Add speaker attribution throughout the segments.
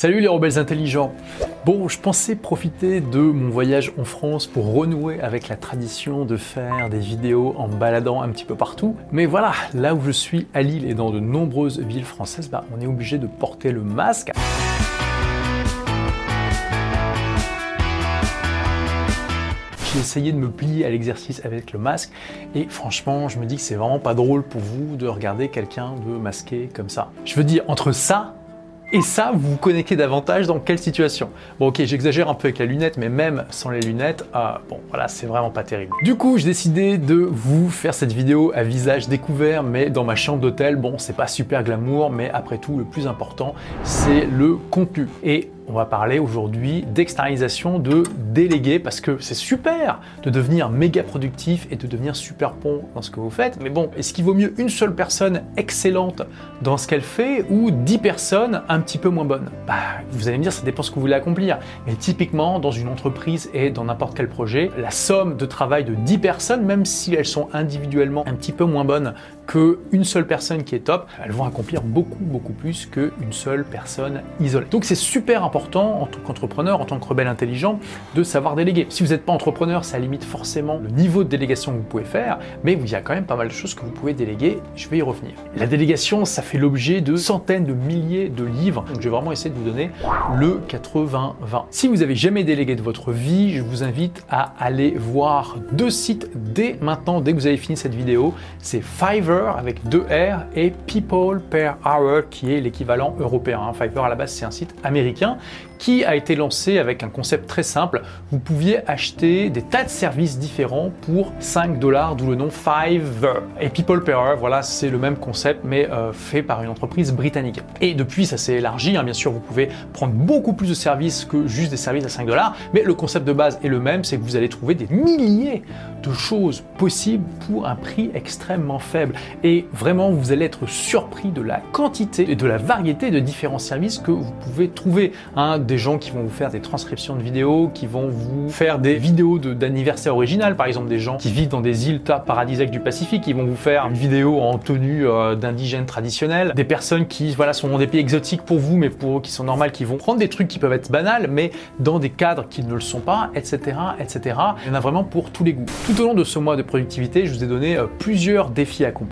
Speaker 1: Salut les rebelles intelligents Bon, je pensais profiter de mon voyage en France pour renouer avec la tradition de faire des vidéos en baladant un petit peu partout. Mais voilà, là où je suis à Lille et dans de nombreuses villes françaises, bah, on est obligé de porter le masque. J'ai essayé de me plier à l'exercice avec le masque et franchement, je me dis que c'est vraiment pas drôle pour vous de regarder quelqu'un de masqué comme ça. Je veux dire, entre ça et ça, vous vous connectez davantage dans quelle situation? Bon ok, j'exagère un peu avec la lunette, mais même sans les lunettes, euh, bon voilà, c'est vraiment pas terrible. Du coup, j'ai décidé de vous faire cette vidéo à visage découvert, mais dans ma chambre d'hôtel. Bon, c'est pas super glamour, mais après tout, le plus important, c'est le contenu. On va parler aujourd'hui d'externalisation de délégués parce que c'est super de devenir méga productif et de devenir super bon dans ce que vous faites. Mais bon, est-ce qu'il vaut mieux une seule personne excellente dans ce qu'elle fait ou 10 personnes un petit peu moins bonnes? Bah, vous allez me dire, ça dépend ce que vous voulez accomplir. Mais typiquement, dans une entreprise et dans n'importe quel projet, la somme de travail de 10 personnes, même si elles sont individuellement un petit peu moins bonnes qu'une seule personne qui est top, elles vont accomplir beaucoup, beaucoup plus qu'une seule personne isolée. Donc c'est super important en tant qu'entrepreneur, en tant que rebelle intelligent, de savoir déléguer. Si vous n'êtes pas entrepreneur, ça limite forcément le niveau de délégation que vous pouvez faire, mais il y a quand même pas mal de choses que vous pouvez déléguer. Je vais y revenir. La délégation, ça fait l'objet de centaines de milliers de livres. Donc je vais vraiment essayer de vous donner le 80-20. Si vous n'avez jamais délégué de votre vie, je vous invite à aller voir deux sites dès maintenant, dès que vous avez fini cette vidéo. C'est Fiverr avec deux R et People Per Hour qui est l'équivalent européen. Fiverr à la base c'est un site américain qui a été lancé avec un concept très simple. Vous pouviez acheter des tas de services différents pour 5 dollars, d'où le nom Fiverr. Et People Hour, voilà, c'est le même concept, mais euh, fait par une entreprise britannique. Et depuis, ça s'est élargi. Hein. bien sûr, vous pouvez prendre beaucoup plus de services que juste des services à 5 dollars, mais le concept de base est le même, c'est que vous allez trouver des milliers de choses possibles pour un prix extrêmement faible. Et vraiment, vous allez être surpris de la quantité et de la variété de différents services que vous pouvez trouver. Hein des gens qui vont vous faire des transcriptions de vidéos, qui vont vous faire des vidéos d'anniversaire original, par exemple des gens qui vivent dans des îles paradisiaques du Pacifique, qui vont vous faire une vidéo en tenue euh, d'indigènes traditionnels, des personnes qui voilà sont dans des pays exotiques pour vous, mais pour eux qui sont normales, qui vont prendre des trucs qui peuvent être banals, mais dans des cadres qui ne le sont pas, etc., etc. Il y en a vraiment pour tous les goûts. Tout au long de ce mois de productivité, je vous ai donné euh, plusieurs défis à accomplir.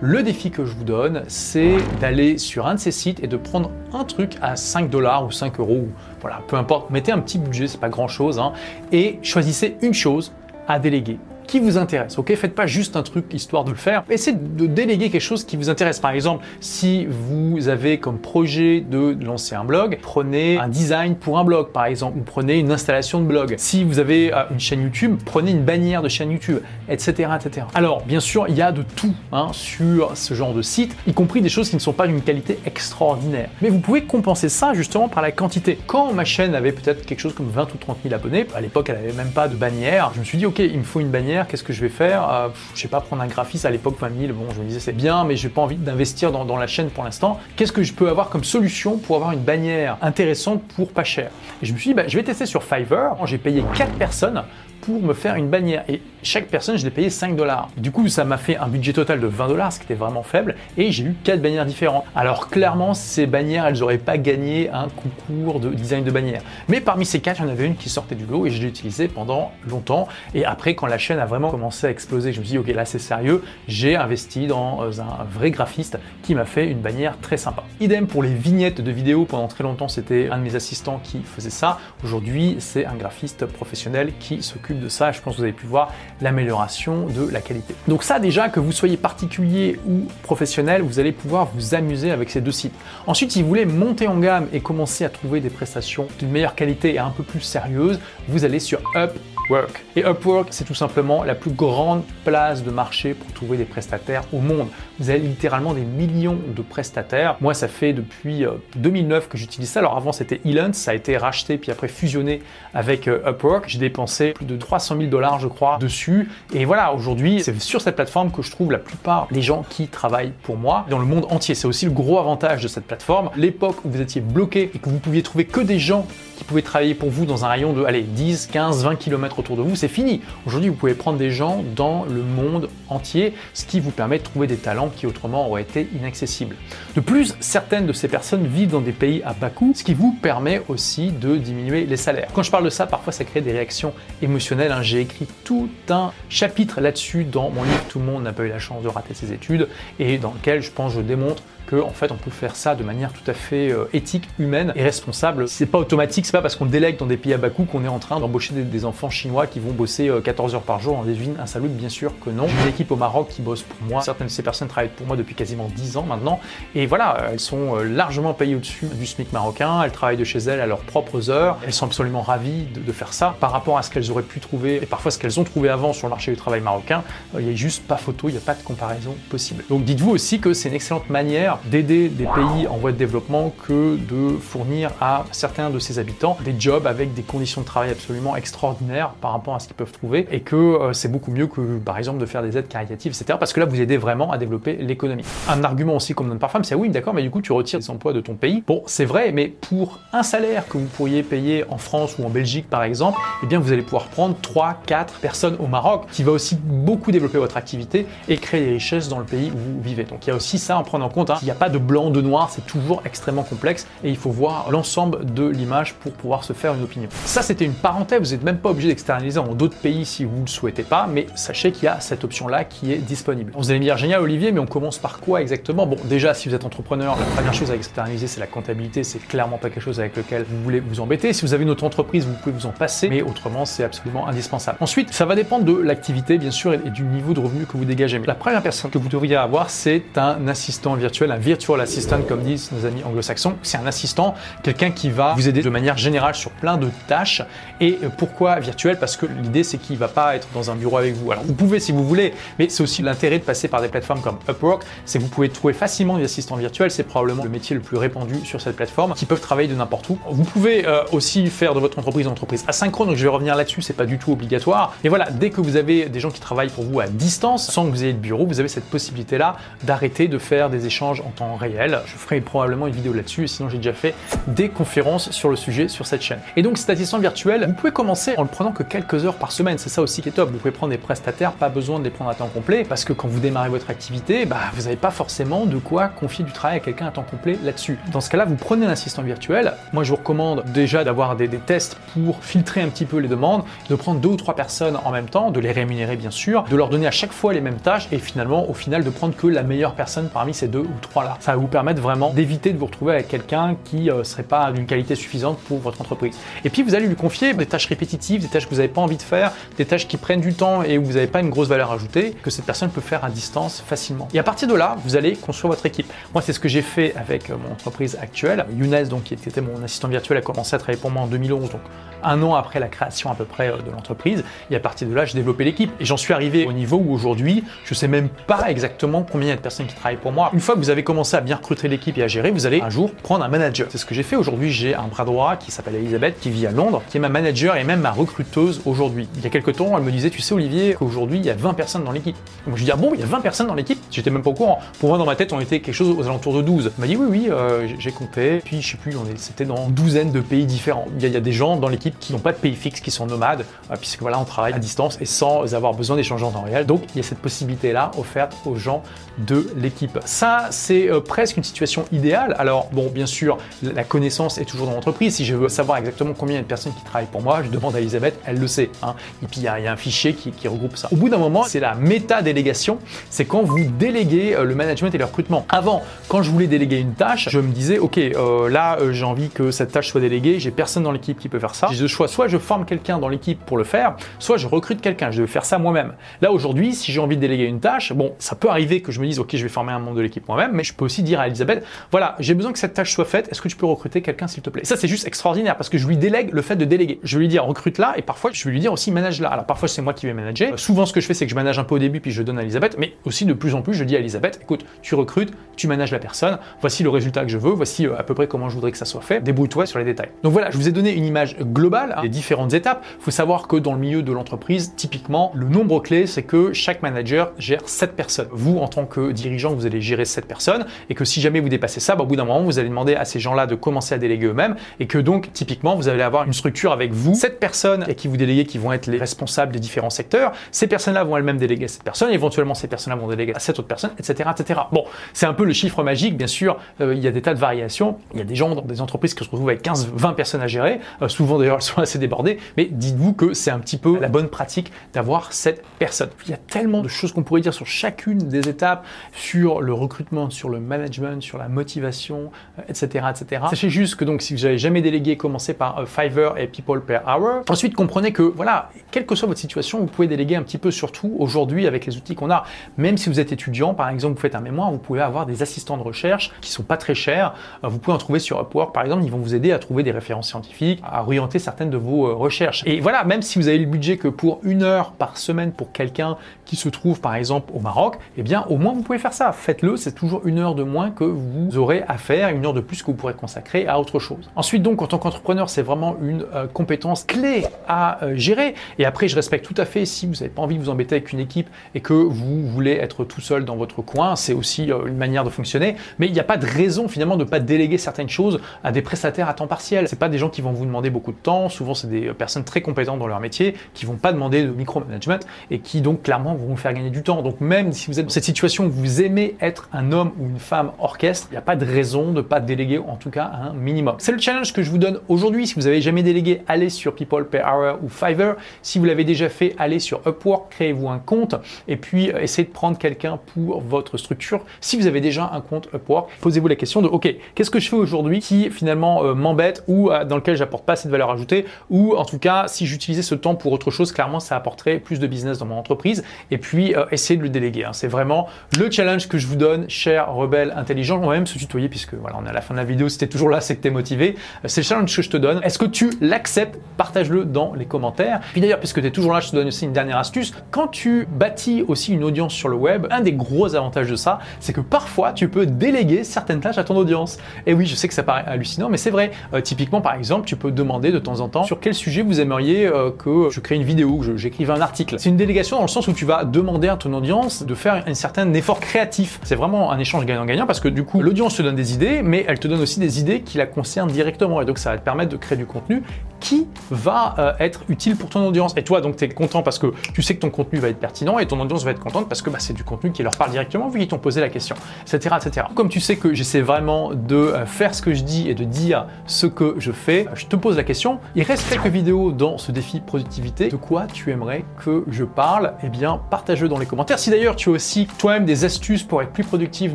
Speaker 1: Le défi que je vous donne, c'est d'aller sur un de ces sites et de prendre un truc à 5 dollars ou 5 euros voilà, peu importe, mettez un petit budget, c'est pas grand chose, hein, et choisissez une chose à déléguer qui vous intéresse. Ok, faites pas juste un truc histoire de le faire. Essayez de déléguer quelque chose qui vous intéresse. Par exemple, si vous avez comme projet de lancer un blog, prenez un design pour un blog, par exemple, ou prenez une installation de blog. Si vous avez euh, une chaîne YouTube, prenez une bannière de chaîne YouTube, etc., etc. Alors, bien sûr, il y a de tout hein, sur ce genre de site, y compris des choses qui ne sont pas d'une qualité extraordinaire. Mais vous pouvez compenser ça justement par la quantité. Quand ma chaîne avait peut-être quelque chose comme 20 ou 30 000 abonnés, à l'époque, elle avait même pas de bannière. Je me suis dit, ok, il me faut une bannière qu'est-ce que je vais faire euh, Je sais pas, prendre un graphiste à l'époque 20 000, bon, je me disais c'est bien, mais j'ai pas envie d'investir dans, la chaîne pour l'instant. Qu'est-ce que je peux avoir comme solution pour avoir une bannière intéressante pour pas cher? Et je me suis dit, bah, je vais tester sur Fiverr. J'ai payé 4 personnes pour me faire une bannière. Et chaque personne, je l'ai payé 5 dollars. Du coup, ça m'a fait un budget total de 20 dollars, ce qui était vraiment faible, et j'ai eu 4 bannières différentes. Alors clairement, ces bannières, elles n'auraient pas gagné un concours de design de bannière. Mais parmi ces 4, il y en avait une qui sortait du lot et je l'ai utilisée pendant longtemps. Et après, quand la chaîne a vraiment commencé à exploser, je me suis dit, ok, là c'est sérieux, j'ai investi dans euh, un vrai graphiste qui m'a fait une bannière très sympa. Idem pour les vignettes de vidéos, pendant très longtemps, c'était un de mes assistants qui faisait ça. Aujourd'hui, c'est un graphiste professionnel qui s'occupe de ça. Je pense que vous avez pu voir l'amélioration de la qualité. Donc ça déjà, que vous soyez particulier ou professionnel, vous allez pouvoir vous amuser avec ces deux sites. Ensuite, si vous voulez monter en gamme et commencer à trouver des prestations d'une meilleure qualité et un peu plus sérieuses, vous allez sur Up Upwork. Et Upwork, c'est tout simplement la plus grande place de marché pour trouver des prestataires au monde. Vous avez littéralement des millions de prestataires. Moi, ça fait depuis 2009 euh, que j'utilise ça. Alors avant, c'était Elance, ça a été racheté puis après fusionné avec euh, Upwork. J'ai dépensé plus de 300 000 dollars, je crois, dessus dessus. Et voilà, aujourd'hui, c'est sur cette plateforme que je trouve la plupart des gens qui travaillent pour moi dans le monde entier. C'est aussi le gros avantage de cette plateforme. L'époque où vous étiez bloqué et que vous pouviez trouver que des gens qui pouvaient travailler pour vous dans un rayon de allez, 10, 15, 20 km autour de vous, c'est fini. Aujourd'hui, vous pouvez prendre des gens dans le monde entier, ce qui vous permet de trouver des talents qui autrement auraient été inaccessibles. De plus, certaines de ces personnes vivent dans des pays à bas coût, ce qui vous permet aussi de diminuer les salaires. Quand je parle de ça, parfois ça crée des réactions émotionnelles. Hein. J'ai écrit tout un chapitre là-dessus dans mon livre Tout le monde n'a pas eu la chance de rater ses études et dans lequel je pense je démontre que en fait on peut faire ça de manière tout à fait euh, éthique, humaine et responsable. C'est pas automatique, c'est pas parce qu'on délègue dans des pays à bas coût qu'on est en train d'embaucher des, enfants chinois qui vont bosser 14 euh, heures par jour dans des usines insalubres, bien sûr que non. J'ai une équipe au Maroc qui bosse pour moi. Certaines de ces personnes travaillent pour moi depuis quasiment 10 ans maintenant et voilà, elles sont euh, largement payées au-dessus du SMIC marocain, elles travaillent de chez elles à leurs propres heures, elles sont absolument ravies de, faire ça par rapport à ce qu'elles auraient pu trouver et parfois ce qu'elles ont trouvé avant sur le marché du travail marocain. Il n'y a juste pas photo, il n'y a pas de comparaison possible. Donc dites-vous aussi que c'est une excellente manière d'aider des pays en voie de développement que de fournir à certains de ses habitants des jobs avec des conditions de travail absolument extraordinaires par rapport à ce qu'ils peuvent trouver et que euh, c'est beaucoup mieux que par exemple de faire des aides caritatives, etc. Parce que là, vous aidez vraiment à développer l'économie. Un argument aussi comme donne parfois, c'est oui, d'accord, mais du coup, tu retires des emplois de ton pays. Bon, c'est vrai, mais pour un salaire que vous pourriez payer en France ou en Belgique, par exemple, eh bien, vous allez pouvoir prendre 3, 4 personnes au Maroc qui va aussi beaucoup développer votre activité et créer des richesses dans le pays où vous vivez. Donc, il y a aussi ça à prendre en compte. Hein. Il n'y a pas de blanc, de noir, c'est toujours extrêmement complexe et il faut voir l'ensemble de l'image pour pouvoir se faire une opinion. Ça, c'était une parenthèse, vous n'êtes même pas obligé d'externaliser dans d'autres pays si vous ne le souhaitez pas, mais sachez qu'il y a cette option-là qui est disponible. Vous allez me dire, génial Olivier, mais on commence par quoi exactement? Bon, déjà, si vous êtes entrepreneur, la première chose à externaliser, c'est la comptabilité, c'est clairement pas quelque chose avec lequel vous voulez vous embêter. Si vous avez une autre entreprise, vous pouvez vous en passer, mais autrement, c'est absolument indispensable. Ensuite, ça va dépendre de l'activité, bien sûr, et du niveau de revenu que vous dégagez. Mais la première personne que vous devriez avoir, c'est un assistant virtuel, un virtual assistant, comme disent nos amis anglo-saxons. C'est un assistant, quelqu'un qui va vous aider de manière générale sur plein de tâches. Et euh, pourquoi virtuel? Parce que l'idée, c'est qu'il va pas être dans un bureau avec vous. Alors, vous pouvez si vous voulez, mais c'est aussi l'intérêt de passer par des plateformes comme Upwork, c'est que vous pouvez trouver facilement des assistants virtuels. C'est probablement le métier le plus répandu sur cette plateforme, qui peuvent travailler de n'importe où. Vous pouvez euh, aussi faire de votre entreprise une entreprise asynchrone. Donc, je vais revenir là-dessus. C'est pas du tout obligatoire. Et voilà, dès que vous avez des gens qui travaillent pour vous à distance, sans que vous ayez de bureau, vous avez cette possibilité-là d'arrêter de faire des échanges en temps réel. Je ferai probablement une vidéo là-dessus, sinon j'ai déjà fait des conférences sur le sujet sur cette chaîne. Et donc cet assistant virtuel, vous pouvez commencer en le prenant que quelques heures par semaine, c'est ça aussi qui est top. Vous pouvez prendre des prestataires, pas besoin de les prendre à temps complet, parce que quand vous démarrez votre activité, bah, vous n'avez pas forcément de quoi confier du travail à quelqu'un à temps complet là-dessus. Dans ce cas-là, vous prenez un assistant virtuel. Moi, je vous recommande déjà d'avoir des, des tests pour filtrer un petit peu les demandes, de prendre deux ou trois personnes en même temps, de les rémunérer bien sûr, de leur donner à chaque fois les mêmes tâches et finalement, au final, de prendre que la meilleure personne parmi ces deux ou trois là. Ça va vous permettre vraiment d'éviter de vous retrouver avec quelqu'un qui ne euh, serait pas d'une qualité suffisante pour votre entreprise. Et puis vous allez lui confier des tâches répétitives, des tâches que vous n'avez pas envie de faire, des tâches qui prennent du temps et où vous n'avez pas une grosse valeur ajoutée, que cette personne peut faire à distance facilement. Et à partir de là, vous allez construire votre équipe. Moi, c'est ce que j'ai fait avec euh, mon entreprise actuelle. Younes, donc, qui était mon assistant virtuel, a commencé à travailler pour moi en 2011, donc un an après la création à peu près euh, de l'entreprise. Et à partir de là, j'ai développé l'équipe. Et j'en suis arrivé au niveau où aujourd'hui, je sais même pas exactement combien il y a de personnes qui travaillent pour moi. Une fois que vous avez commencé à bien recruter l'équipe et à gérer, vous allez un jour prendre un manager. C'est ce que j'ai fait aujourd'hui. J'ai un bras droit qui s'appelle Elisabeth, qui vit à Londres, qui est ma manager et même ma recruteuse aujourd'hui. Il y a quelques temps, elle me disait, tu sais Olivier, qu'aujourd'hui il y a 20 personnes dans l'équipe. Moi je dis, ah bon, il y a 20 personnes dans l'équipe? J'étais même pas au courant. Pour moi, dans ma tête, on était quelque chose aux alentours de 12. Elle m'a dit, oui, oui, euh, j'ai compté. Puis je sais plus, c'était dans une douzaine de pays différents. Il y, a, des gens dans l'équipe qui n'ont pas de pays fixe, qui sont nomades, euh, puisque voilà, on travaille à distance sans avoir besoin d'échanger en temps réel. Donc il y a cette possibilité-là offerte aux gens de l'équipe. Ça, c'est euh, presque une situation idéale. Alors bon, bien sûr, la connaissance est toujours dans l'entreprise. Si je veux savoir exactement combien il y a de personnes qui travaillent pour moi, je demande à Elisabeth, elle le sait. Hein. Et puis il y, a un fichier qui, regroupe ça. Au bout d'un moment, c'est la méta-délégation. C'est quand vous déléguez euh, le management et le recrutement. Avant, quand je voulais déléguer une tâche, je me disais, ok, euh, là j'ai envie que cette tâche soit déléguée, j'ai personne dans l'équipe qui peut faire ça. J'ai le choix, soit je forme quelqu'un dans l'équipe pour le faire, soit je recrute quelqu'un. Je vais faire ça moi-même. Là aujourd'hui, si j'ai envie de déléguer une tâche, bon, ça peut arriver que je me dise, ok, je vais former un membre de l'équipe moi-même, mais je peux aussi dire à Elisabeth, voilà, j'ai besoin que cette tâche soit faite, est-ce que tu peux recruter quelqu'un s'il te plaît? Ça c'est juste extraordinaire parce que je lui délègue le fait de déléguer. Je vais lui dire recrute là et parfois je vais lui dire aussi manage là. Alors parfois c'est moi qui vais manager. Euh, souvent ce que je fais c'est que je manage un peu au début puis je donne à Elisabeth, mais aussi de plus en plus je dis à Elisabeth, écoute, tu recrutes, tu manages la personne, voici le résultat que je veux, voici euh, à peu près comment je voudrais que ça soit fait, débrouille-toi sur les détails. Donc voilà, je vous ai donné une image globale hein, des différentes étapes. Il faut savoir que dans le milieu de l'entreprise, typiquement, le nombre clé, c'est que chaque manager gère 7 personnes. Vous, en tant que dirigeant, vous allez gérer 7 personnes et que si jamais vous dépassez ça, bah, au bout d'un moment, vous allez demander à ces gens-là de commencer à déléguer eux-mêmes et que donc, typiquement, vous allez avoir une structure avec vous, 7 personnes et qui vous déléguez qui vont être les responsables des différents secteurs. Ces personnes-là vont elles-mêmes déléguer à cette personne, éventuellement ces personnes-là vont déléguer à cette autre personne, etc. etc. Bon, c'est un peu le chiffre magique, bien sûr, euh, il y a des tas de variations. Il y a des gens dans des entreprises qui se retrouvent avec 15, 20 personnes à gérer. Euh, souvent d'ailleurs, elles sont assez débordées, mais dites-vous que c'est un petit peu la bonne pratique d'avoir cette personne. Il y a tellement de choses qu'on pourrait dire sur chacune des étapes, sur le recrutement, sur le management, sur la motivation, etc., euh, etc. Sachez juste que donc si vous n'avez jamais délégué, commencez par Fiverr et People per Hour. Ensuite, comprenez que voilà, quelle que soit votre situation, vous pouvez déléguer un petit peu surtout aujourd'hui avec les outils qu'on a. Même si vous êtes étudiant, par exemple, vous faites un mémoire, vous pouvez avoir des assistants de recherche qui sont pas très chers. Vous pouvez en trouver sur Upwork, par exemple, ils vont vous aider à trouver des références scientifiques, à orienter certaines de vos euh, recherches. Et voilà, même si vous avez le budget que pour une heure par semaine pour quelqu'un qui se trouve par exemple au Maroc, eh bien au moins vous pouvez faire ça. Faites-le, c'est toujours une heure de moins que vous aurez à faire, une heure de plus que vous pourrez consacrer à autre chose. Ensuite donc en tant qu'entrepreneur, c'est vraiment une euh, compétence clé à euh, gérer. Et après, je respecte tout à fait si vous n'avez pas envie de vous embêter avec une équipe et que vous voulez être tout seul dans votre coin, c'est aussi une manière de fonctionner. Mais il n'y a pas de raison finalement de ne pas déléguer certaines choses à des prestataires à temps partiel. C'est pas des gens qui vont vous demander beaucoup de temps. Souvent, c'est des personnes très compétentes dans leur métier qui vont pas demander de micromanagement et qui donc clairement vont vous faire gagner du temps. Donc même si vous êtes dans cette situation où vous aimez être un homme ou une femme orchestre, il n'y a pas de raison de ne pas déléguer en tout cas un minimum. C'est le challenge que je vous donne aujourd'hui. Si vous avez jamais délégué, allez sur People Per Hour ou Fiverr. Si vous l'avez déjà fait, allez sur Upwork, créez-vous un compte et puis euh, essayez de prendre quelqu'un pour votre structure. Si vous avez déjà un compte Upwork, posez-vous la question de OK, qu'est-ce que je fais aujourd'hui qui finalement euh, m'embête ou euh, dans lequel j'apporte pas assez de valeur ajoutée ou en tout cas si j'utilisais ce temps pour autre chose, clairement ça apporterait plus de business dans mon entreprise et puis euh, essayer de le déléguer. Hein. C'est vraiment le challenge que je vous donne, cher rebelle intelligent. On va même se tutoyer puisque voilà, on est à la fin de la vidéo. Si tu toujours là, c'est que tu es motivé. C'est le challenge que je te donne. Est-ce que tu l'acceptes? Partage-le dans les commentaires. Puis d'ailleurs, puisque tu es toujours là, je te donne aussi une dernière astuce. Quand tu bâtis aussi une audience sur le web, un des gros avantages de ça, c'est que parfois tu peux déléguer certaines tâches à ton audience. Et oui, je sais que ça paraît hallucinant, mais c'est vrai. Euh, typiquement, par exemple, tu peux demander de temps en temps sur quel sujet vous aimeriez euh, que je crée une vidéo, j'écrive un article. C'est une délégation dans le sens où tu vas demander à ton audience de faire un certain effort créatif. C'est vraiment un échange gagnant-gagnant parce que du coup, l'audience te donne des idées, mais elle te donne aussi des idées qui la concernent directement. Et donc, ça va te permettre de créer du contenu qui va euh, être utile pour ton audience. Et toi, donc, tu es content parce que tu sais que ton contenu va être pertinent et ton audience va être contente parce que bah, c'est du contenu qui leur parle directement vu qu'ils t'ont posé la question, etc., etc. Comme tu sais que j'essaie vraiment de faire ce que je dis et de dire ce que je fais, je te pose la question, il reste quelques vidéos dans ce défi productivité, de quoi tu aimerais que je parle Eh bien, partage-le dans les commentaires. Si d'ailleurs tu as aussi toi-même des astuces pour être plus productif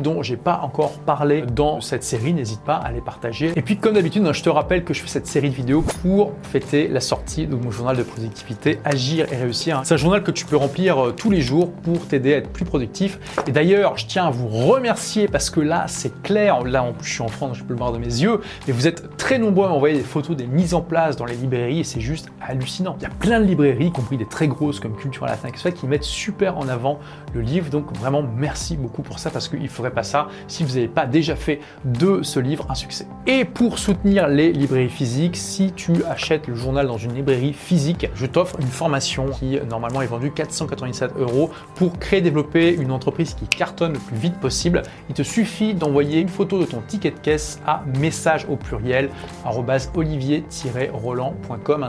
Speaker 1: dont j'ai pas encore parlé dans cette série, n'hésite pas à les partager. Et puis comme d'habitude, hein, je te rappelle que je fais cette série de vidéos pour fêter la sortie de mon journal de productivité Agir et réussir. C'est un journal que tu peux remplir euh, tous les jours pour t'aider à être plus productif. Et d'ailleurs, je tiens à vous remercier parce que là, c'est clair. Là, en plus, je suis en France, je peux le voir de mes yeux. Mais vous êtes très nombreux à m'envoyer des photos des mises en place dans les librairies et c'est juste hallucinant. Il y a plein de librairies, y compris des très grosses comme Culture à la fin, qui mettent super en avant le livre. Donc vraiment, merci beaucoup pour ça parce qu'il ne ferait pas ça si vous n'avez pas déjà fait de ce livre un succès. Et pour soutenir les librairies physiques, si tu achètes le journal dans une librairie physique, je t'offre une formation qui normalement est vendue 497 euros pour créer et développer une entreprise qui cartonne le plus vite possible. Il te suffit d'envoyer une photo de ton ticket de caisse à message au pluriel olivier-roland.com.